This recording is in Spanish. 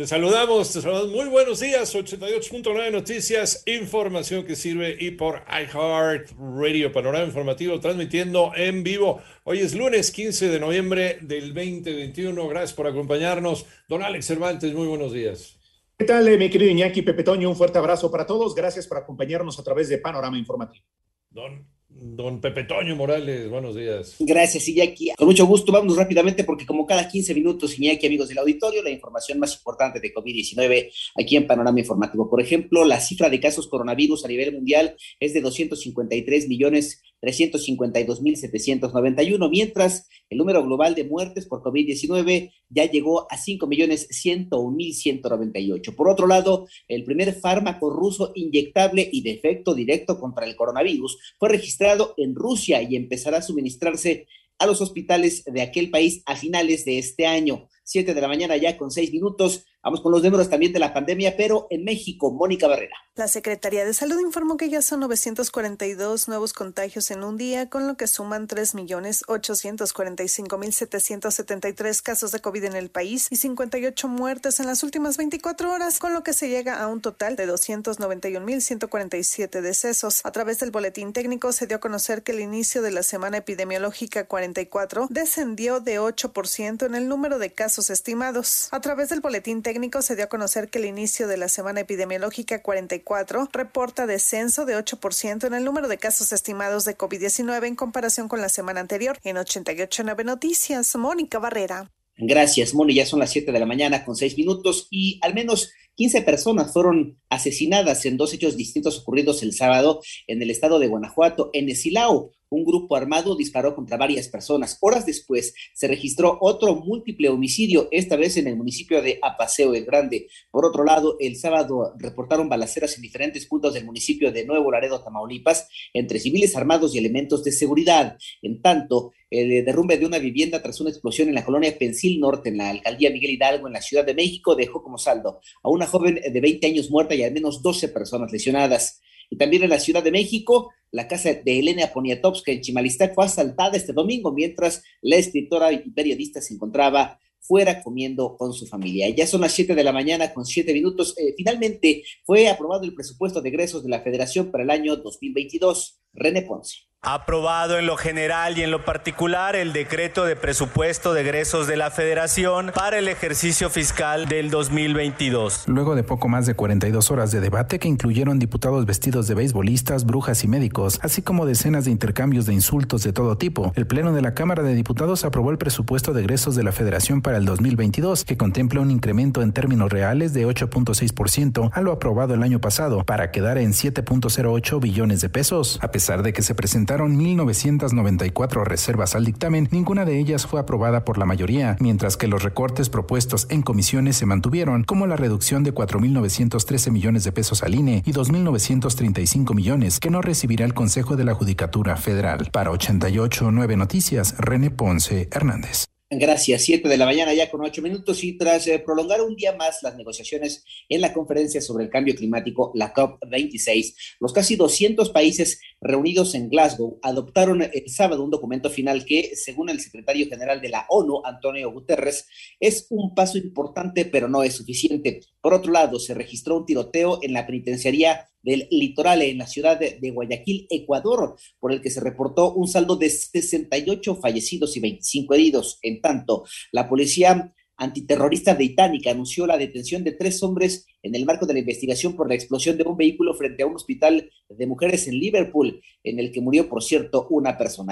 Te saludamos, te saludamos. Muy buenos días, 88.9 Noticias, información que sirve y por iHeart Radio, panorama informativo, transmitiendo en vivo. Hoy es lunes 15 de noviembre del 2021. Gracias por acompañarnos. Don Alex Cervantes, muy buenos días. ¿Qué tal, eh, mi querido Iñaki Pepe Toño? Un fuerte abrazo para todos. Gracias por acompañarnos a través de Panorama Informativo. Don Don Pepe Toño Morales, buenos días. Gracias, Iñaki. Con mucho gusto, vámonos rápidamente porque como cada 15 minutos, Iñaki, amigos del auditorio, la información más importante de COVID-19 aquí en Panorama Informativo. Por ejemplo, la cifra de casos coronavirus a nivel mundial es de 253 millones 352.791, mientras el número global de muertes por COVID-19 ya llegó a 5.101.198. Por otro lado, el primer fármaco ruso inyectable y de efecto directo contra el coronavirus fue registrado en Rusia y empezará a suministrarse a los hospitales de aquel país a finales de este año. Siete de la mañana ya con seis minutos. Vamos con los números también de la pandemia, pero en México, Mónica Barrera. La Secretaría de Salud informó que ya son 942 nuevos contagios en un día, con lo que suman 3.845.773 casos de COVID en el país y 58 muertes en las últimas 24 horas, con lo que se llega a un total de 291.147 decesos. A través del boletín técnico se dio a conocer que el inicio de la semana epidemiológica 44 descendió de 8% en el número de casos estimados. A través del boletín técnico se dio a conocer que el inicio de la semana epidemiológica 44 reporta descenso de 8% en el número de casos estimados de COVID-19 en comparación con la semana anterior. En 889 Noticias, Mónica Barrera. Gracias, Moni. Ya son las 7 de la mañana con 6 minutos y al menos 15 personas fueron asesinadas en dos hechos distintos ocurridos el sábado en el estado de Guanajuato, en Esilao un grupo armado disparó contra varias personas. Horas después se registró otro múltiple homicidio, esta vez en el municipio de Apaseo el Grande. Por otro lado, el sábado reportaron balaceras en diferentes puntos del municipio de Nuevo Laredo, Tamaulipas, entre civiles armados y elementos de seguridad. En tanto, el derrumbe de una vivienda tras una explosión en la colonia Pensil Norte, en la alcaldía Miguel Hidalgo, en la Ciudad de México, dejó como saldo a una joven de 20 años muerta y al menos 12 personas lesionadas. Y también en la Ciudad de México, la casa de Elena Poniatowska en Chimalistán fue asaltada este domingo mientras la escritora y periodista se encontraba fuera comiendo con su familia. Ya son las 7 de la mañana con 7 minutos. Eh, finalmente fue aprobado el presupuesto de egresos de la Federación para el año 2022. René Ponce. Aprobado en lo general y en lo particular el decreto de presupuesto de egresos de la Federación para el ejercicio fiscal del 2022. Luego de poco más de 42 horas de debate que incluyeron diputados vestidos de beisbolistas, brujas y médicos, así como decenas de intercambios de insultos de todo tipo, el Pleno de la Cámara de Diputados aprobó el presupuesto de egresos de la Federación para el 2022, que contempla un incremento en términos reales de 8.6% a lo aprobado el año pasado, para quedar en 7.08 billones de pesos. A pesar de que se presenta presentaron 1.994 reservas al dictamen, ninguna de ellas fue aprobada por la mayoría, mientras que los recortes propuestos en comisiones se mantuvieron, como la reducción de 4.913 millones de pesos al INE y 2.935 millones que no recibirá el Consejo de la Judicatura Federal. Para 88.9 Noticias, René Ponce Hernández. Gracias. Siete de la mañana ya con ocho minutos y tras eh, prolongar un día más las negociaciones en la conferencia sobre el cambio climático, la COP26, los casi 200 países reunidos en Glasgow adoptaron el sábado un documento final que, según el secretario general de la ONU, Antonio Guterres, es un paso importante, pero no es suficiente. Por otro lado, se registró un tiroteo en la penitenciaría del litoral en la ciudad de, Guayaquil, Ecuador, por el que se reportó un saldo de 68 fallecidos y 25 heridos. En tanto, la policía antiterrorista británica anunció la detención de tres hombres en el marco de la investigación por la explosión de un vehículo frente a un hospital de mujeres en Liverpool, en el que murió, por cierto, una persona.